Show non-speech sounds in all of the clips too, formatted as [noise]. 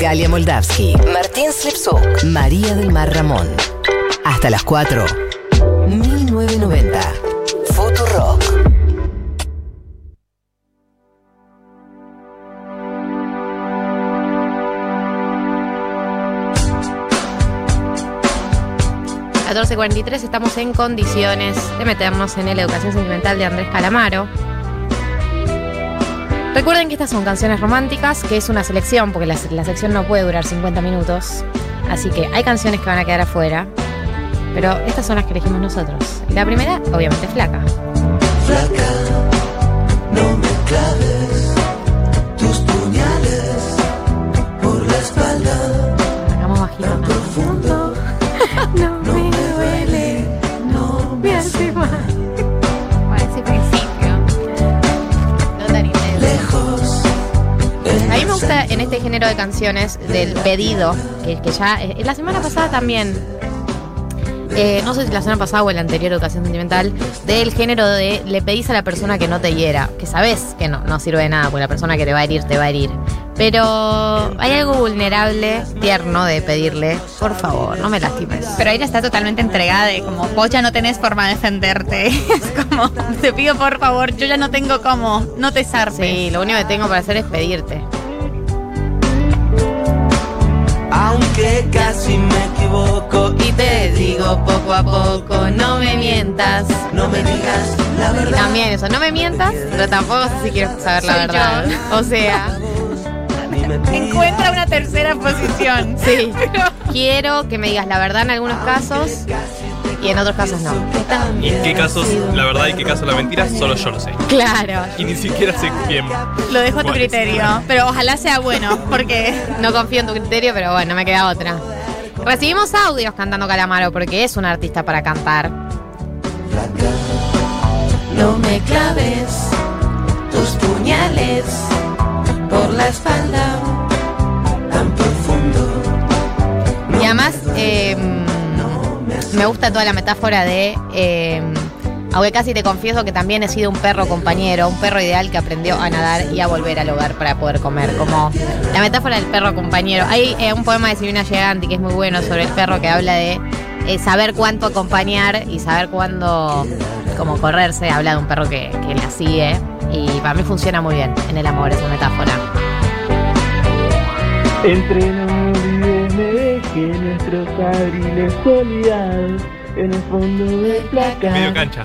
Galia Moldavsky, Martín Slipsuk, María del Mar Ramón. Hasta las 4. 1990. Futurock. A 14.43 estamos en condiciones de meternos en el Educación Sentimental de Andrés Calamaro. Recuerden que estas son canciones románticas, que es una selección, porque la, la sección no puede durar 50 minutos. Así que hay canciones que van a quedar afuera. Pero estas son las que elegimos nosotros. La primera, obviamente, es. Flaca, este género de canciones del pedido, que, que ya. eh, la semana pasada también. eh, no sé si la semana pasada o en la anterior educación sentimental, del género de le pedís a la persona que no te hiera, que sabes que no, no sirve de nada, porque la persona que te va a herir te va a herir. Pero hay algo vulnerable, tierno de pedirle, por favor, no me lastimes. Pero ella está totalmente entregada de como vos ya no tenés forma de defenderte. [laughs] Es como, te pido por favor, yo ya no tengo cómo, no te zarpes. Sí, lo único que tengo para hacer es pedirte. Aunque casi me equivoco Y te digo poco a poco, no me mientas. no me digas la verdad. También eso, no me mientas, pero tampoco sé si quiero saber la Soy verdad. O sea, Encuentra una tercera posición. sí. Quiero que me digas la verdad en algunos casos y en otros casos no. Y en qué casos la verdad y qué casos la mentira, solo yo lo sé. Claro. Y ni siquiera sé bien. Lo dejo a tu criterio. Pero ojalá sea bueno, porque No confío en tu criterio, pero bueno, no me queda otra. Recibimos audios cantando Calamaro porque es un artista para cantar. Flaca, no me claves tus puñales por la espalda tan profundo. Y además, eh, me gusta toda la metáfora de. eh, aunque casi te confieso que también he sido un perro compañero, un perro ideal que aprendió a nadar y a volver al hogar para poder comer. Como la metáfora del perro compañero. Hay eh, un poema de Silvina Giganti que es muy bueno sobre el perro que habla de eh, saber cuánto acompañar y saber cuándo como correrse. Habla de un perro que, que la sigue. Y para mí funciona muy bien en el amor esa metáfora. Entre dejé nuestros abriles olvidados en el fondo de placa. Medio cancha.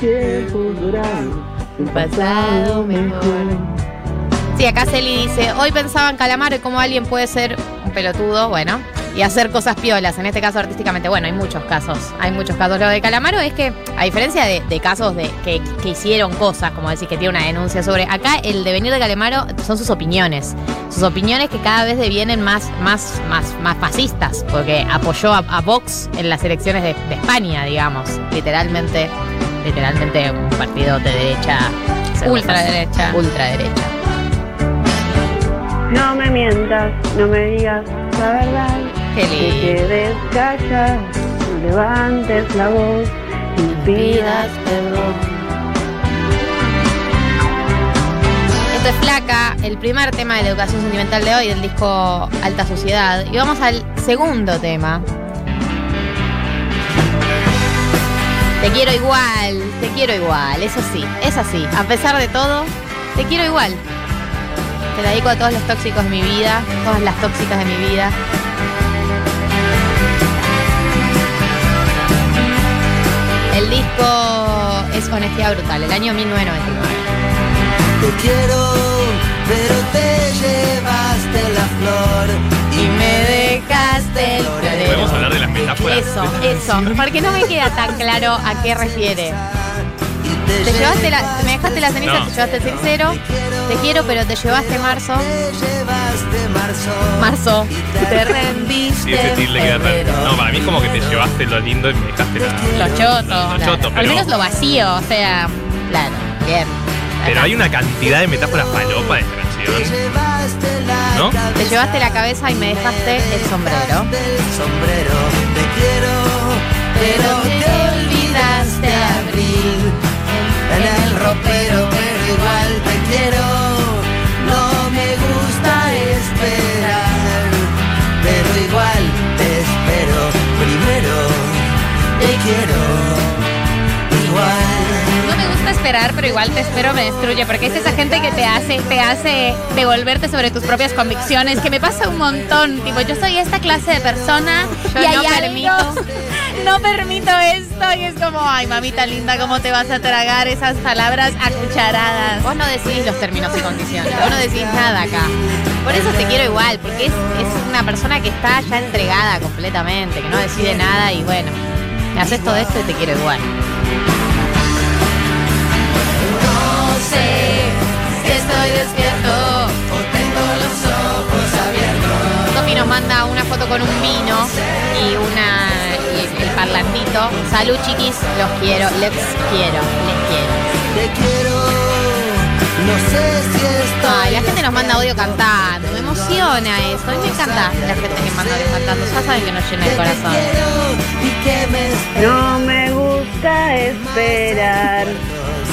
Tiempos dorados, un pasado mejor. Sí, acá Celi dice, hoy pensaba en Calamaro y cómo alguien puede ser un pelotudo, bueno, y hacer cosas piolas, en este caso artísticamente, bueno, hay muchos casos, hay muchos casos. Lo de Calamaro es que, a diferencia de, de casos de que, que hicieron cosas, como decir que tiene una denuncia sobre, acá el devenir de Calamaro son sus opiniones, sus opiniones que cada vez devienen más, más, más, más fascistas, porque apoyó a, a Vox en las elecciones de, de España, digamos, literalmente, literalmente un partido de derecha, Ultraderecha. ultraderecha. No me mientas, no me digas la verdad. Qué Que quedes no levantes la voz y pidas perdón. Esto es Flaca, el primer tema de la educación sentimental de hoy del disco Alta Sociedad. Y vamos al segundo tema. Te quiero igual, te quiero igual, eso sí, es así. A pesar de todo, te quiero igual. Te la dedico a todos los tóxicos de mi vida, todas las tóxicas de mi vida. Honestidad Brutal, el año 1999. Te quiero, pero te llevaste la flor Y me dejaste el ¿Podemos hablar de las metáforas? Eso, eso. Porque no me queda tan claro a qué refiere. Te, Te llevaste la, me dejaste la ceniza, No. te llevaste el sincero. Te quiero, pero te llevaste marzo. Te llevaste marzo. Te rendiste. Sí, ese tilde queda febrero. No, para mí es como que te llevaste lo lindo y me dejaste la. Los chotos. Lo Claro. choto, Al pero, menos lo vacío, o sea. Claro, bien. pero hay una cantidad de metáforas falopa en esta Te canción. llevaste la ¿No? Te llevaste la cabeza y me dejaste el sombrero. sombrero. Te quiero, pero te olvidaste abrir esperar, pero igual te espero me destruye, porque es esa gente que te hace, te hace devolverte sobre tus propias convicciones, que me pasa un montón. Tipo, yo soy esta clase de persona Yo y no algo- permito. [laughs] no permito esto y es como, ay mamita linda, ¿cómo te vas a tragar esas palabras a cucharadas? Vos no decidís los términos y condiciones, vos no decidís nada acá. Por eso te quiero igual, porque es, es una persona que está ya entregada completamente, que no decide nada y bueno, me haces todo esto y te quiero igual. Con un vino y una y el parlantito. Salud chiquis, los quiero, les quiero, les quiero. Te quiero, no sé si estoy. Ay, la gente nos manda audio cantando, me emociona eso. A mí me encanta la gente que manda audio cantando, ya saben que nos llena el corazón. No me gusta esperar,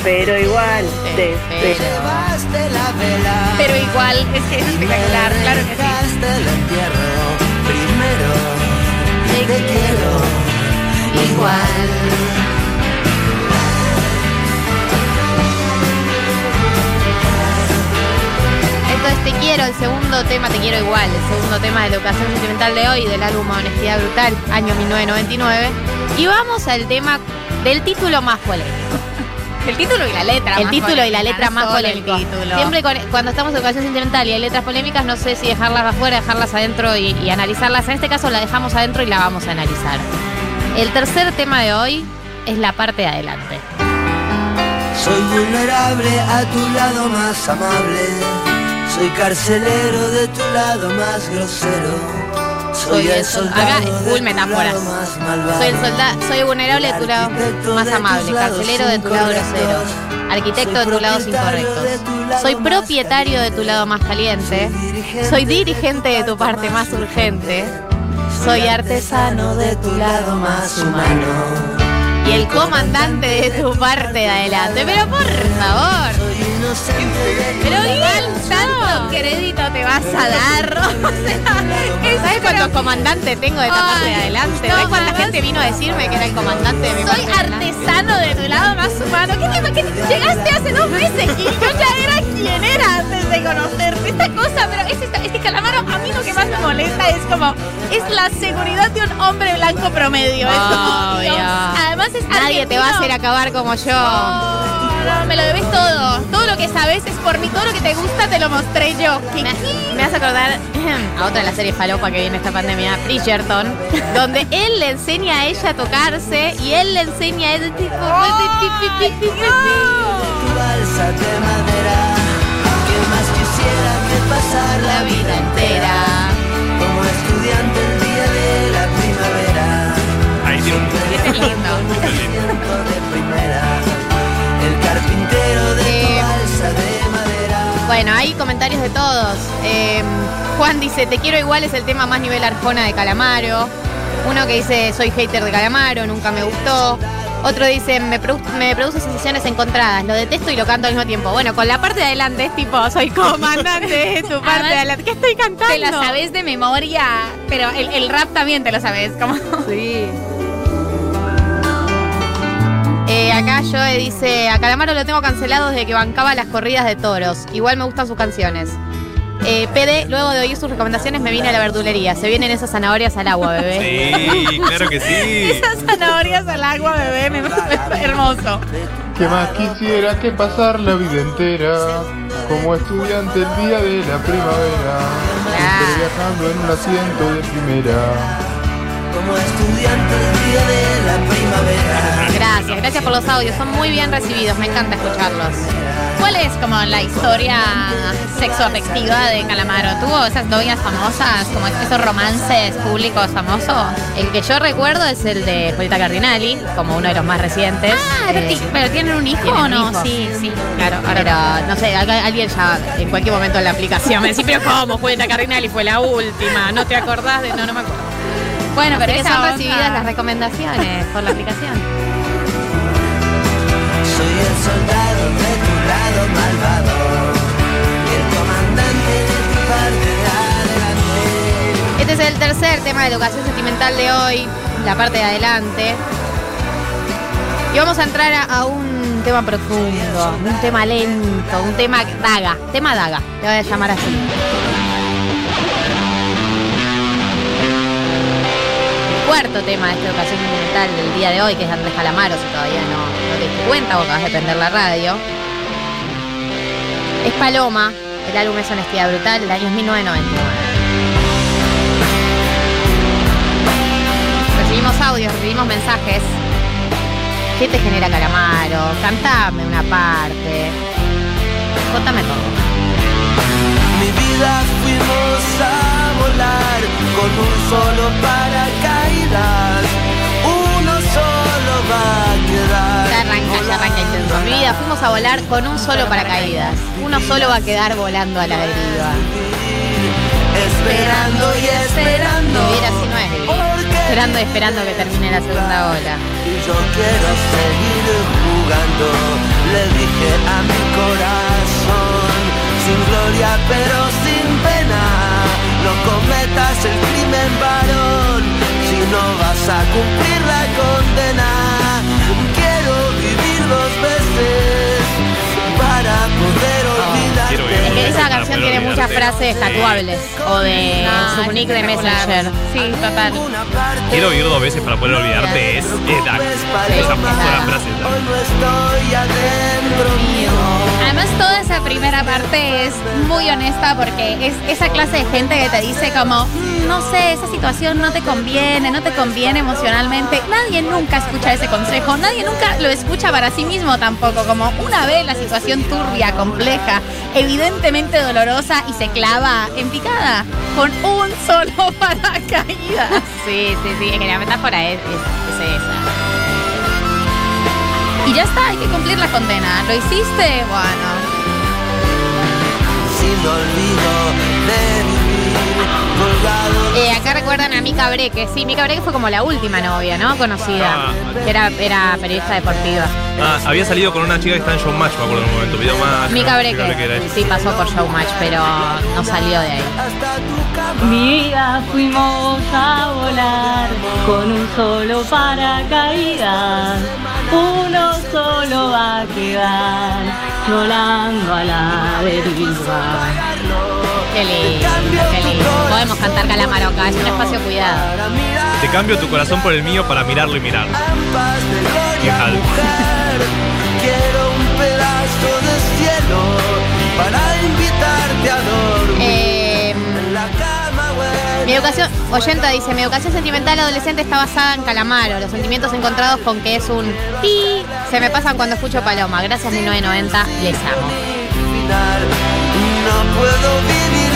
pero igual te espero. llevaste la vela. Pero igual, es que es espectacular, claro que sí. Entierro primero. Te quiero igual. Te quiero, el segundo tema, Te quiero igual, el segundo tema de la ocasión sentimental de hoy, del álbum Honestidad Brutal, año 1999. Y vamos al tema del título más polémico. El título y la letra. El más título y la polémica, letra más polémico. título. Siempre con- cuando estamos en educación sentimental y hay letras polémicas, no sé si dejarlas afuera, dejarlas adentro y, y analizarlas. En este caso la dejamos adentro y la vamos a analizar. El tercer tema de hoy es la parte de adelante. Soy vulnerable a tu lado más amable. Soy carcelero de tu lado más grosero. Soy el soldado Acá, full malvado. Soy el soldado, soy vulnerable de tu lado más amable, carcelero de tu lado grosero, incorrectos. arquitecto de Soy incorrectos. tu lado Soy más propietario de tu lado más caliente. Soy dirigente de tu parte más urgente. Soy artesano de tu lado más humano. Y el comandante de tu parte de adelante. Pero por favor. Pero ¿Cuál bien, tanto crédito te vas a dar? [laughs] O sea, es- ¿Sabes cuántos comandantes tengo de esta parte de adelante? ¿Sabes cuánta gente vino a decirme que era el comandante de mi parte Soy artesano de tu lado más humano. ¿Qué te, qué te- llegaste hace dos meses y yo ya era quien era antes de conocerte? Esta cosa, pero es, esta, es que Calamaro, a mí lo que más me molesta es como, es la seguridad de un hombre blanco promedio. Además es Nadie te va a hacer acabar como yo. Me lo debes todo. Todo lo que sabes es por mí. Todo lo que te gusta te lo mostré yo. ¿Qué, Me, qué? me hace acordar a otra de las series falopa que viene esta pandemia, Bridgerton, donde él le enseña a ella a tocarse y él le enseña a tipo. de madera. Bueno, hay comentarios de todos. Eh, Juan dice, te quiero igual es el tema más nivel Arjona de Calamaro. Uno que dice, soy hater de Calamaro, nunca me gustó. Otro dice, me, produ- me produce sensaciones encontradas, lo detesto y lo canto al mismo tiempo. Bueno, con la parte de adelante es tipo, soy comandante de tu [laughs] parte Además, de adelante. ¿Qué estoy cantando? Te la sabes de memoria, pero el, el rap también te lo sabes. Como... Sí. Acá Joe dice, a Calamaro lo tengo cancelado desde que bancaba las corridas de toros. Igual me gustan sus canciones. Eh, PD, luego de oír sus recomendaciones me vine a la verdulería. Se vienen esas zanahorias al agua, bebé. Sí, claro que sí. [laughs] Esas zanahorias al agua, bebé, me parece hermoso. ¿Qué más quisiera que pasar la vida entera como estudiante el día de la primavera? Siempre viajando en un asiento de primera. Como estudiante el día de la primavera. Gracias, gracias por los audios. Son muy bien recibidos. Me encanta escucharlos. ¿Cuál es como la historia sexoafectiva de Calamaro? ¿Tuvo esas novias famosas, como esos romances públicos famosos? El que yo recuerdo es el de Julieta Cardinali, como uno de los más recientes. Ah, pero, Eh, pero tienen un hijo ¿tienen o no? hijos? Sí, sí, claro. Ahora Pero no sé, alguien ya en cualquier momento en la aplicación me dice, pero ¿cómo? Julieta Cardinali fue la última. ¿No te acordás de.? No, no me acuerdo. Bueno, pero que son recibidas las [laughs] recomendaciones por la aplicación. Soy el soldado de tu lado malvado. El comandante de tu parte de adelante. Este es el tercer tema de educación sentimental de hoy, la parte de adelante. Y vamos a entrar a, a un tema profundo, un tema lento, un tema daga, tema daga, le voy a llamar así. Cuarto tema de esta educación sentimental del día de hoy, que es Andrés Calamaro, si todavía no, cuenta o acabas de prender la radio. Es Paloma, el álbum es Honestidad Brutal, del año 1999. Recibimos audios, recibimos mensajes. ¿Qué te genera Calamaro? Cantame una parte. Contame todo. Mi vida fuimos a volar con un solo paracaídas. Intenso. Mi vida, fuimos a volar con un solo paracaídas. Uno solo va a quedar volando a la deriva. Esperando y esperando. Vivir así no es vivir. Esperando y esperando que termine la segunda ola. Y yo quiero seguir jugando. Le dije a mi corazón, sin gloria pero sin pena. No cometas el crimen, varón, si no vas a cumplir la condena. Para poder olvidarte. quiero vivir. Es que esa canción tiene muchas olvidarte. frases tatuables o de Ah, su nick de. Messenger. Sí, total. Quiero vivir dos veces para poder olvidarte. Es. Sí, Esa sola frase es dark. Hoy no estoy adentro mío. Además, toda esa primera parte es muy honesta porque es esa clase de gente que te dice como, "Mm, no sé, esa situación no te conviene, no te conviene emocionalmente. Nadie nunca escucha ese consejo, nadie nunca lo escucha para sí mismo tampoco. Como una vez la situación turbia, compleja, evidentemente dolorosa y se clava en picada con un solo [laughs] paracaídas. Sí, sí, sí. Es que la metáfora es, es- es esa. Y ya está, hay que cumplir la condena. ¿Lo hiciste? Bueno. Sin olvido de vivir colgado. Eh, acá recuerdan a Mica Breque. Sí, Mica Breque fue como la última novia, ¿no? Conocida. Ah. Que era, era periodista deportiva. Ah, había salido con una chica que está en Showmatch, me acuerdo en un momento. Video más. Mica Breque. Sí, pasó por Showmatch, pero no salió de ahí. Hasta tu cama. Mi vida fuimos a volar con un solo paracaídas. Uno solo va a quedar volando a la deriva. Qué lindo, qué lindo. Podemos cantar Calamaro acá, es un espacio cuidado. Te cambio tu corazón por el mío para mirarlo y mirar. Quiero un pedazo de cielo para invitarte a dormir Eh, mi educación, oyenta dice, mi educación sentimental adolescente está basada en Calamaro. Los sentimientos encontrados con que es un pi se me pasan cuando escucho Paloma. Gracias 1990, les amo.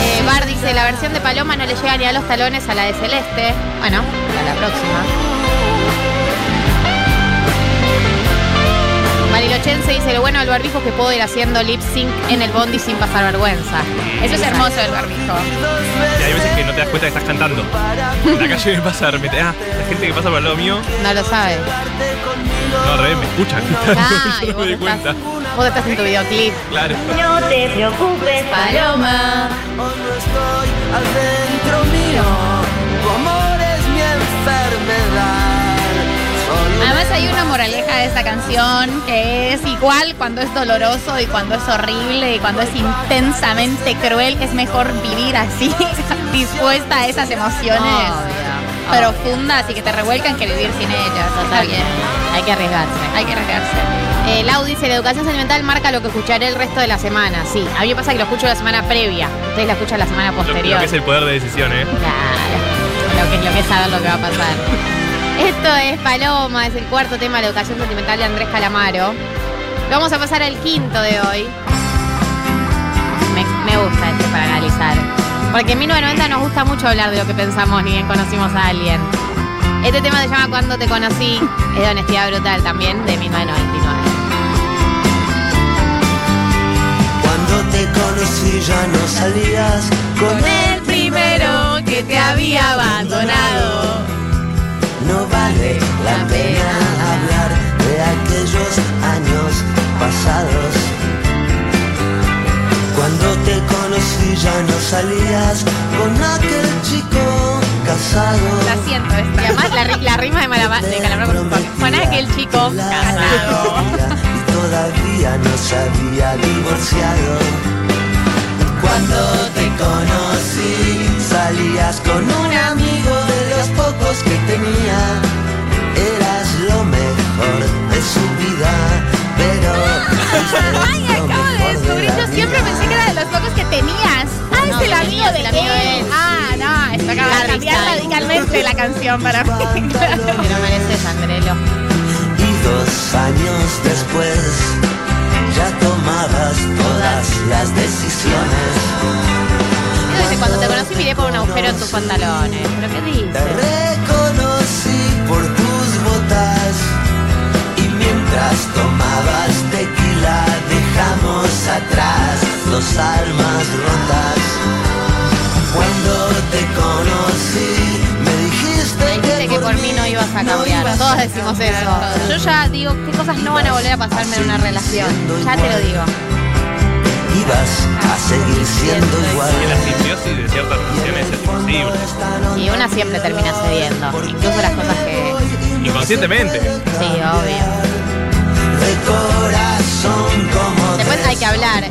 Eh, Bar dice, la versión de Paloma no le llega ni a los talones a la de Celeste. Bueno, para la próxima. Marilochense dice, lo bueno del barbijo es que puedo ir haciendo lip sync en el bondi sin pasar vergüenza. Eso es hermoso del barbijo. Y hay veces que no te das cuenta que estás cantando. En la calle me pasa de repente. Ah, la gente que pasa por el lado mío. No lo sabe. No, al revés, me escuchan. Ah, Yo [laughs] no vos me di estás, cuenta. vos estás en tu videoclip. Claro. No te preocupes, Paloma. Hoy no estoy adentro mío. Tu amor es mi enfermedad. Además hay una moraleja de esta canción que es igual cuando es doloroso y cuando es horrible y cuando es intensamente cruel, es mejor vivir así, [laughs] dispuesta a esas emociones Obvio, obvio. profundas y que te revuelcan que vivir sin ellas. Está bien, Hay que arriesgarse. hay que arriesgarse. Eh, Lau dice, la educación sentimental marca lo que escucharé el resto de la semana. Sí, a mí me pasa que lo escucho la semana previa. Ustedes la escuchan la semana Lo, lo posterior. que es el poder de decisión, ¿eh? Claro, lo que, lo que es saber lo que va a pasar. [laughs] Esto es Paloma, es el cuarto tema de la educación sentimental de Andrés Calamaro. Vamos a pasar al quinto de hoy. Me, me gusta este para analizar. Porque en 1990 nos gusta mucho hablar de lo que pensamos ni bien conocimos a alguien. Este tema se llama Cuando te conocí, es de honestidad brutal también, de 1999. Cuando te conocí ya no salías con el primero que te había abandonado. La pena hablar de aquellos años pasados. Cuando te conocí ya no salías con aquel chico casado. La siento Y esta. además la, la rima de, Malama- de Calamaro con. Juan aquel chico casado. Y todavía no se había divorciado. Cuando te conocí, salías con un amigo de los pocos que tenía. Lo mejor de su vida, pero. [laughs] Ay, acabo de descubrir. Yo siempre pensé que era de los pocos que tenías. Ah, No, es el amigo de él. Ah, no, esto acaba de cambiar radicalmente la canción para mí. Te lo [laughs] mereces, Andrelo. Y dos años después, ya tomabas todas las decisiones. Cuando te conocí miré por un agujero en tus pantalones. ¿Pero qué Te dos almas rotas. Cuando te conocí me dijiste, dijiste que por mí no ibas a cambiar. Todos decimos eso. Yo ya digo qué cosas no van a volver a pasarme en una relación. Ya te lo digo. ibas a seguir siendo igual. Y la simbiosis de ciertas relaciones es imposible. Y una siempre termina cediendo. Incluso las cosas que. Inconscientemente. Sí, obvio. De corazón como Después hay que hablar.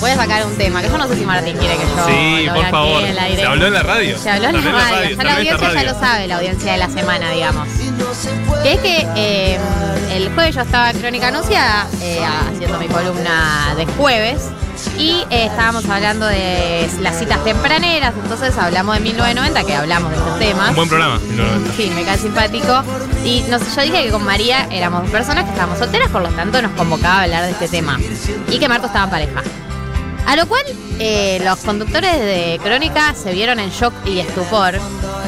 Voy a sacar un tema, que yo no sé si Martín quiere que yo. Sí, lo por favor. aquí en aire. Se habló en la radio. Se habló en la radio. Ya la audiencia ya lo sabe, la audiencia de la semana, digamos. Que es que eh, el jueves yo estaba en Crónica Anunciada, eh, haciendo mi columna de jueves, y eh, estábamos hablando de las citas tempraneras, entonces hablamos de 1990, que hablamos de estos temas. Un buen programa. No, Sí, me cae simpático. Y yo dije que con María éramos personas que estábamos solteras, por lo tanto nos convocaba a hablar de este tema. Y que Marto estaba en pareja. A lo cual eh, los conductores de Crónica se vieron en shock y estupor.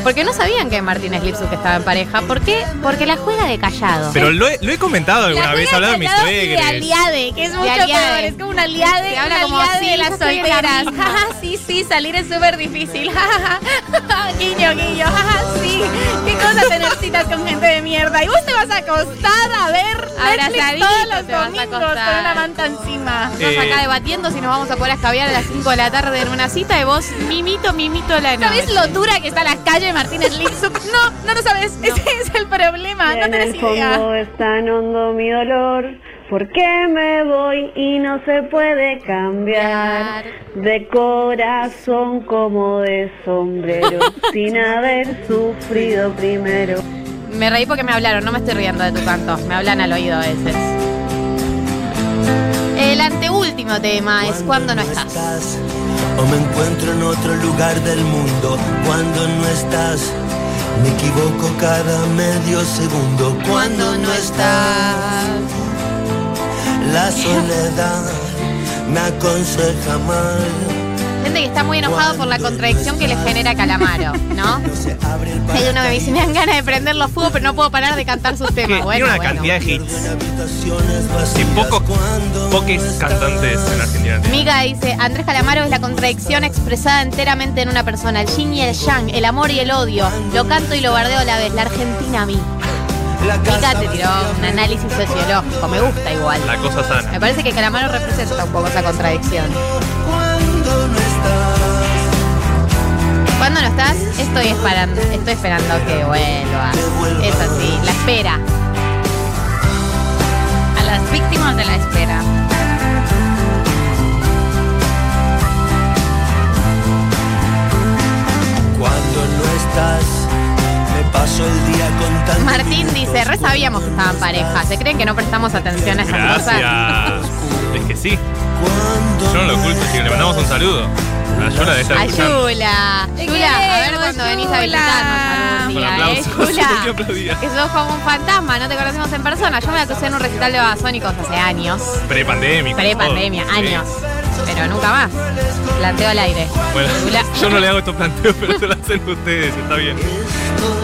Porque no sabían que Martínez Lipsuk estaba en pareja. ¿Por qué? Porque la juega de callado. Pero lo he, lo he comentado alguna La vez, juega hablado de mis y de suegres. aliade, que es mucho peor. Es como una aliade, Que habla una como, aliade sí, de las solteras. Jaja, sí, sí, salir es súper difícil. [laughs] Guiño, guiño. Jaja, [laughs] sí. Qué cosa tener citas con gente de mierda. Y vos te vas a acostar a ver Netflix Abrazadito todos los domingos acostar. con una manta encima. Estamos Eh. acá debatiendo si nos vamos a poder escabiar a las 5 de la tarde en una cita y vos mimito, mimito la noche. ¿Sabes lo dura que está la calle Martínez Lipsuk? [laughs] No, no lo sabes. Ese es el problema. No en tenés el fondo idea. es tan hondo mi dolor. ¿Por qué me voy y no se puede cambiar? De corazón como de sombrero, [laughs] sin haber sufrido primero. Me reí porque me hablaron, no me estoy riendo de tu canto, me hablan al oído a veces. El anteúltimo tema es cuando no estás. o me encuentro en otro lugar del mundo cuando no estás. Me equivoco cada medio segundo cuando no estás. La [laughs] soledad me aconseja mal. Gente que está muy enojado por la contradicción que le genera Calamaro, ¿no? Hay uno que me dice, me dan ganas de prender los fuegos, pero no puedo parar de cantar sus temas. Bueno, tiene una bueno. cantidad de hits. Y pocos, pocos cantantes en Argentina. Miga dice, Andrés Calamaro es la contradicción expresada enteramente en una persona, el yin y el yang, el amor y el odio. Lo canto y lo bardeo a la vez, la Argentina a mí. Mica te tiró un análisis sociológico, me gusta igual. La cosa Me sana. parece que Calamaro representa un poco esa contradicción. Cuando no estás, estoy esperando, estoy esperando que vuelvas. Es así, la espera. A las víctimas de la espera. Cuando no estás, me paso el día contando. Martín dice, re sabíamos que estaban pareja. ¿Se creen que no prestamos atención a esas cosas? Gracias. [laughs] Es que sí. Yo no lo oculto, así que le mandamos un saludo. De estar. Ayula. Yula, a ver cuando venís a visitarnos algún día, ¿eh? [laughs] Yula. Que sos como un fantasma, no te conocemos en persona. Yo me la crucé en un recital de Babasónicos hace años. Pre-pandémico. Pre-pandemia. Sí. años. Pero nunca más. Planteo al aire. Bueno, Yula. [laughs] yo no le hago estos planteos, pero se lo hacen ustedes, está bien.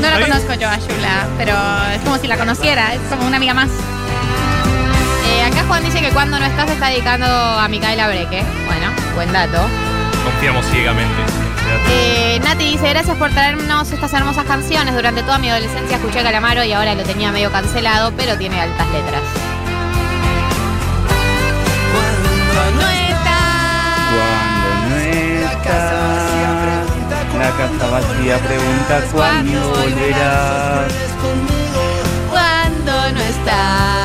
No la conozco yo a Yula, pero es como si la conociera, es como una amiga más. Eh, acá Juan dice que cuando no estás está dedicando a Micaela Breque. Bueno, buen dato. Confiamos ciegamente. Eh, Nati dice, gracias por traernos estas hermosas canciones. Durante toda mi adolescencia escuché a Calamaro y ahora lo tenía medio cancelado, pero tiene altas letras. No está. Cuando no está, la casa vacía pregunta cuándo volverás. Cuando no estás,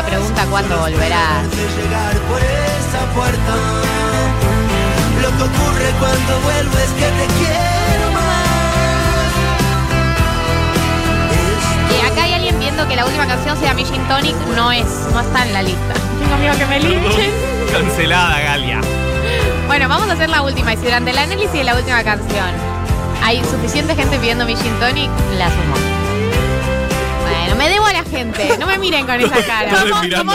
Pregunta cuándo volverás. de llegar por esa puerta. Lo que ocurre cuando vuelvo es que te quiero más. Y acá hay alguien viendo que la última canción sea Mi Gin Tonic. No es, no está en la lista. Tengo miedo que me linchen. Cancelada, Galia. Bueno, vamos a hacer la última. Y si durante el análisis de la última canción hay suficiente gente pidiendo mi gin tonic, la sumo. Bueno, me debo a la gente. No me miren con esa [laughs] cara. ¿Cómo, cómo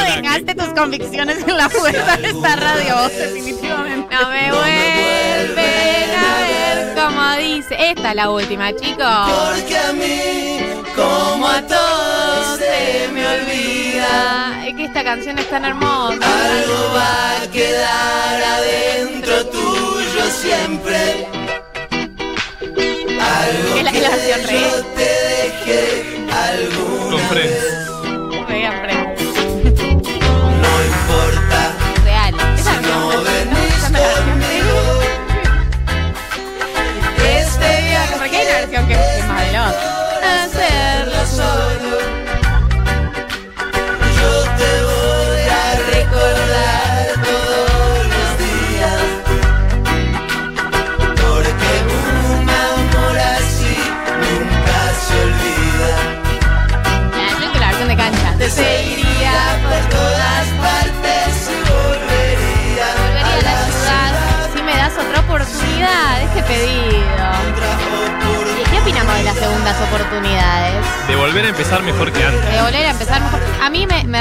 tus convicciones en la puerta de esta radio? [laughs] Definitivamente. No me vuelven a ver como dice. Esta es la última, chicos. Porque a mí, como a todos, se me olvida. Es que esta canción es tan hermosa. Algo va a quedar adentro tuyo siempre. Algo Que la- que yo te dejé alguna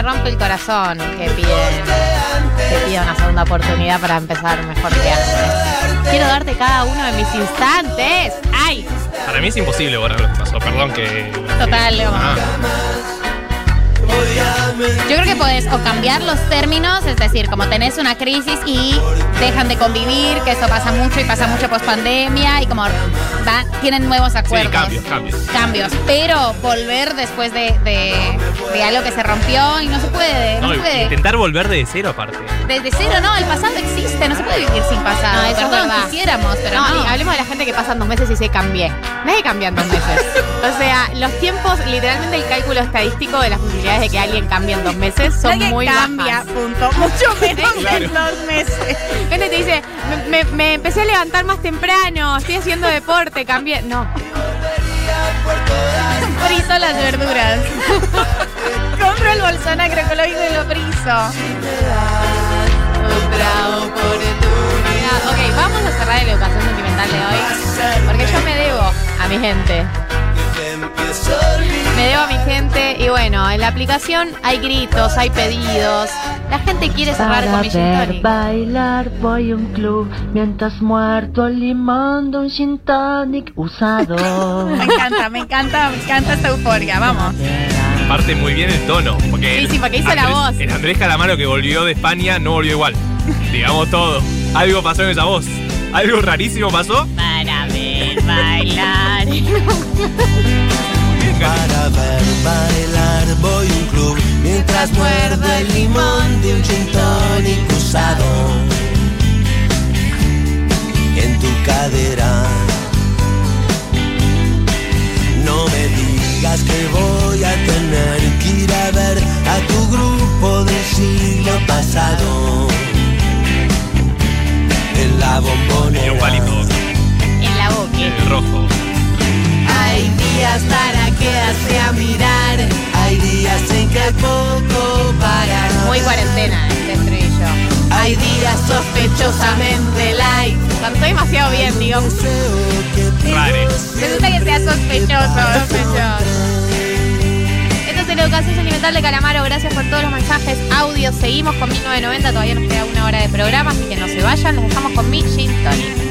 rompe el corazón que piden, que pida una segunda oportunidad para empezar mejor que antes. Quiero darte cada uno de mis instantes. ¡Ay! Para mí es imposible borrar lo que pasó. Perdón que. Total, Leo. Ah, Yo creo que podés o cambiar los términos, es decir, como tenés una crisis y dejan de convivir, que eso pasa mucho y pasa mucho post pandemia y como va- tienen nuevos sí, acuerdos. cambios, cambios. Cambios, pero volver después de, de- de algo que se rompió y no se puede, no, No, se puede. intentar volver de cero aparte. Desde cero, no, el pasado existe, no se puede vivir sin pasado. No, eso es Perdón, verdad. quisiéramos, pero no. y hablemos de la gente que pasan dos meses y se cambié. Nadie cambia en dos meses. [laughs] o sea, los tiempos, literalmente el cálculo estadístico de las posibilidades de que alguien cambie en dos meses son Nadie muy cambia, bajas. punto. Mucho menos Claro. en dos meses. Gente te dice, me, me- me empecé a levantar más temprano, estoy haciendo deporte, cambié. No. Friso las verduras. [laughs] El bolsón agroecológico y lo friso. Otra oportunidad. Ok, vamos a cerrar la educación sentimental de hoy. Porque yo me debo a mi gente. Me debo a mi gente y bueno, en la aplicación hay gritos, hay pedidos. La gente quiere cerrar con mi ver bailar voy a un club mientras muerto el limón de un gin tonic usado. [laughs] Me encanta, me encanta, me encanta esta euforia. Vamos. Parte muy bien el tono. Porque Sí, sí, porque hizo la Andrés- voz. El Andrés Calamaro que volvió de España no volvió igual. [laughs] Digamos todo. Algo pasó en esa voz. Algo rarísimo pasó. Para ver bailar. Para ver bailar voy a un club mientras muerdo el limón de un gin de Calamaro. Gracias por todos los mensajes, audios. Seguimos con 1990. Todavía nos queda una hora de programa, así que no se vayan. Nos dejamos con mi gin tonic.